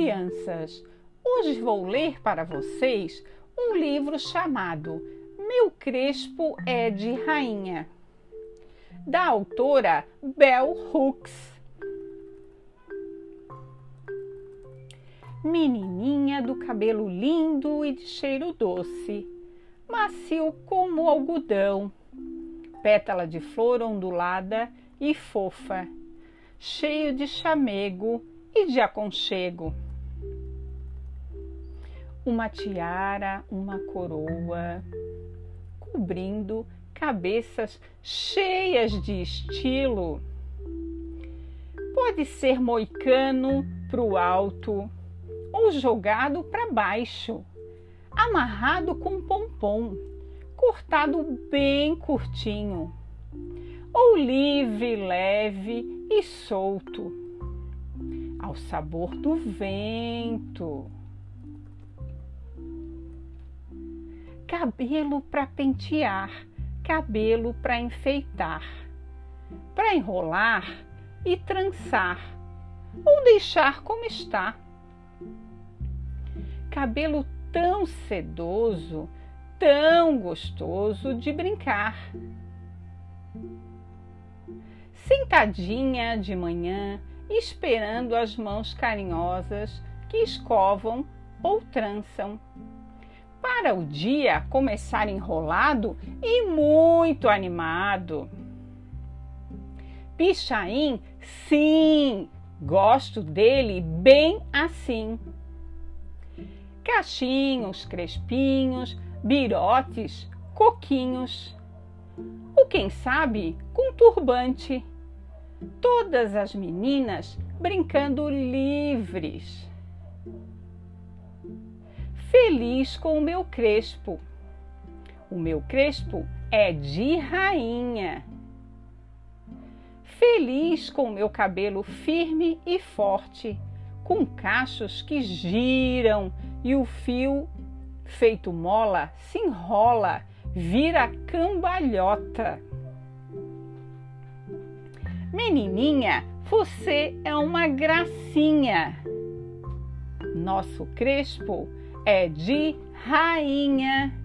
crianças! Hoje vou ler para vocês um livro chamado Meu Crespo é de Rainha, da autora Bell Hooks. Menininha do cabelo lindo e de cheiro doce, macio como algodão, pétala de flor ondulada e fofa, cheio de chamego e de aconchego. Uma tiara, uma coroa, cobrindo cabeças cheias de estilo. Pode ser moicano para o alto ou jogado para baixo, amarrado com pompom, cortado bem curtinho, ou livre, leve e solto ao sabor do vento. Cabelo para pentear, cabelo para enfeitar, para enrolar e trançar, ou deixar como está. Cabelo tão sedoso, tão gostoso de brincar. Sentadinha de manhã, esperando as mãos carinhosas que escovam ou trançam. Para o dia começar enrolado e muito animado. Pichain, sim, gosto dele bem assim. Cachinhos, crespinhos, birotes, coquinhos. Ou quem sabe, com turbante todas as meninas brincando livres. Feliz com o meu crespo. O meu crespo é de rainha. Feliz com o meu cabelo firme e forte, com cachos que giram e o fio, feito mola, se enrola, vira cambalhota. Menininha, você é uma gracinha. Nosso crespo é de rainha.